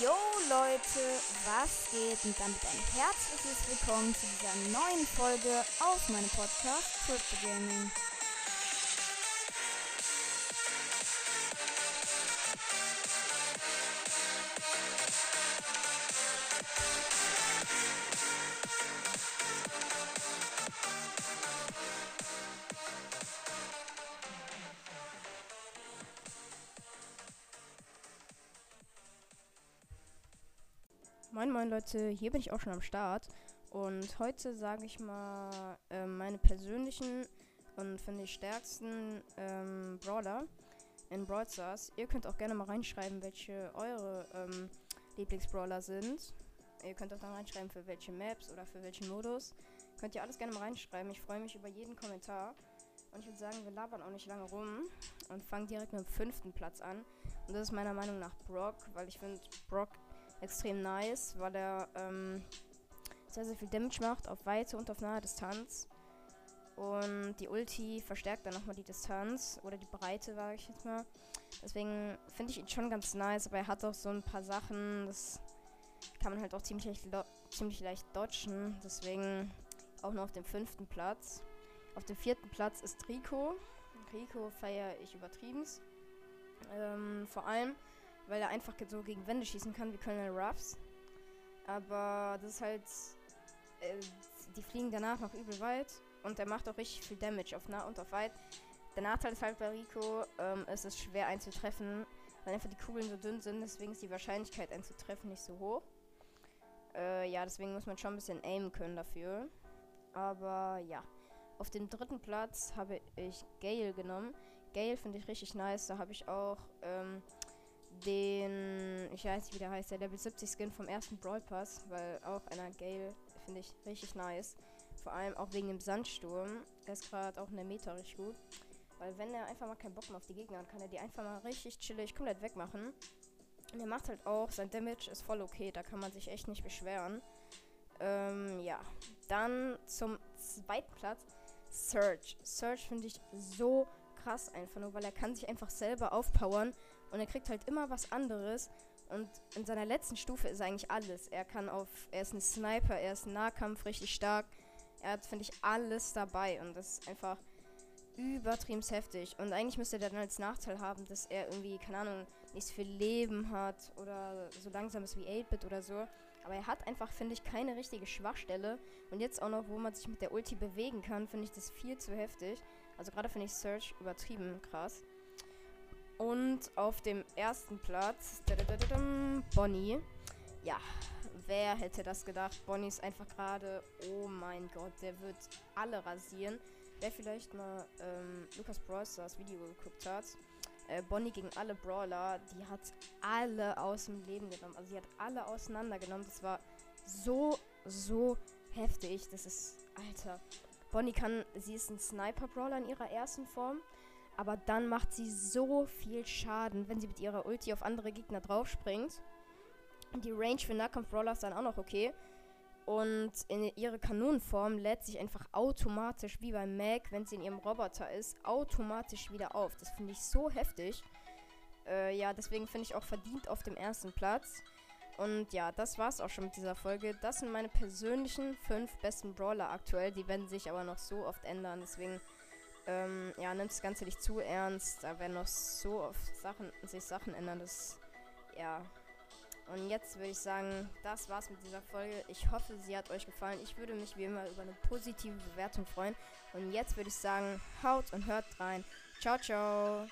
Yo Leute, was geht? Und damit ein herzliches Willkommen zu dieser neuen Folge auf meinem Podcast Crypto Gaming. Moin moin Leute, hier bin ich auch schon am Start und heute sage ich mal äh, meine persönlichen und finde ich stärksten ähm, Brawler in Brawl Stars. Ihr könnt auch gerne mal reinschreiben, welche eure ähm, Lieblingsbrawler sind. Ihr könnt auch dann reinschreiben, für welche Maps oder für welchen Modus. Könnt ihr alles gerne mal reinschreiben. Ich freue mich über jeden Kommentar. Und ich würde sagen, wir labern auch nicht lange rum und fangen direkt mit dem fünften Platz an. Und das ist meiner Meinung nach Brock, weil ich finde, Brock extrem nice, weil er ähm, sehr, sehr viel Damage macht auf weite und auf nahe Distanz. Und die Ulti verstärkt dann nochmal die Distanz oder die Breite, sage ich jetzt mal. Deswegen finde ich ihn schon ganz nice, aber er hat auch so ein paar Sachen, das kann man halt auch ziemlich leicht, ziemlich leicht dodgen. Deswegen auch nur auf dem fünften Platz. Auf dem vierten Platz ist Rico. Rico feiere ich übertrieben. Ähm, vor allem, weil er einfach so gegen Wände schießen kann wie Colonel Ruffs. Aber das ist halt. Äh, die fliegen danach noch übel weit und er macht auch richtig viel Damage auf nah und auf weit. Der Nachteil ist halt bei Rico, ähm, es ist schwer einzutreffen, weil einfach die Kugeln so dünn sind, deswegen ist die Wahrscheinlichkeit einzutreffen nicht so hoch. Äh, ja, deswegen muss man schon ein bisschen aimen können dafür. Aber ja. Auf dem dritten Platz habe ich Gale genommen. Gale finde ich richtig nice. Da habe ich auch ähm, den, ich weiß nicht, wie der heißt, der Level 70 Skin vom ersten Brawl Pass, weil auch einer Gale finde ich richtig nice. Vor allem auch wegen dem Sandsturm. Der ist gerade auch in der Meta richtig gut. Weil wenn er einfach mal keinen Bock mehr auf die Gegner hat, kann er die einfach mal richtig chillig komplett wegmachen. Und er macht halt auch, sein Damage ist voll okay, da kann man sich echt nicht beschweren. Ähm, ja. Dann zum zweiten Platz. Surge. Surge finde ich so krass einfach nur, weil er kann sich einfach selber aufpowern und er kriegt halt immer was anderes. Und in seiner letzten Stufe ist eigentlich alles. Er kann auf, er ist ein Sniper, er ist Nahkampf richtig stark. Er hat, finde ich, alles dabei und das ist einfach übertrieben heftig. Und eigentlich müsste er dann als Nachteil haben, dass er irgendwie, keine Ahnung, nicht so viel Leben hat oder so langsam ist wie 8-Bit oder so. Aber er hat einfach, finde ich, keine richtige Schwachstelle. Und jetzt auch noch, wo man sich mit der Ulti bewegen kann, finde ich das viel zu heftig. Also gerade finde ich Search übertrieben krass. Und auf dem ersten Platz Bonnie. Ja, wer hätte das gedacht? Bonnie ist einfach gerade, oh mein Gott, der wird alle rasieren. Wer vielleicht mal ähm, Lukas Brawlstars Video geguckt hat, äh, Bonnie gegen alle Brawler, die hat alle aus dem Leben genommen. Also sie hat alle auseinandergenommen. Das war so, so heftig. Das ist, Alter. Bonnie kann, sie ist ein Sniper-Brawler in ihrer ersten Form. Aber dann macht sie so viel Schaden, wenn sie mit ihrer Ulti auf andere Gegner draufspringt. Und die Range für Nahkampf-Brawler ist dann auch noch okay. Und in ihre Kanonenform lädt sich einfach automatisch, wie bei Mac, wenn sie in ihrem Roboter ist, automatisch wieder auf. Das finde ich so heftig. Äh, ja, deswegen finde ich auch verdient auf dem ersten Platz. Und ja, das war's auch schon mit dieser Folge. Das sind meine persönlichen fünf besten Brawler aktuell. Die werden sich aber noch so oft ändern. Deswegen ähm, ja, nimmt das Ganze nicht zu ernst. Da werden noch so oft Sachen, sich Sachen ändern. Das, ja. Und jetzt würde ich sagen, das war's mit dieser Folge. Ich hoffe, sie hat euch gefallen. Ich würde mich wie immer über eine positive Bewertung freuen. Und jetzt würde ich sagen, haut und hört rein. Ciao, ciao.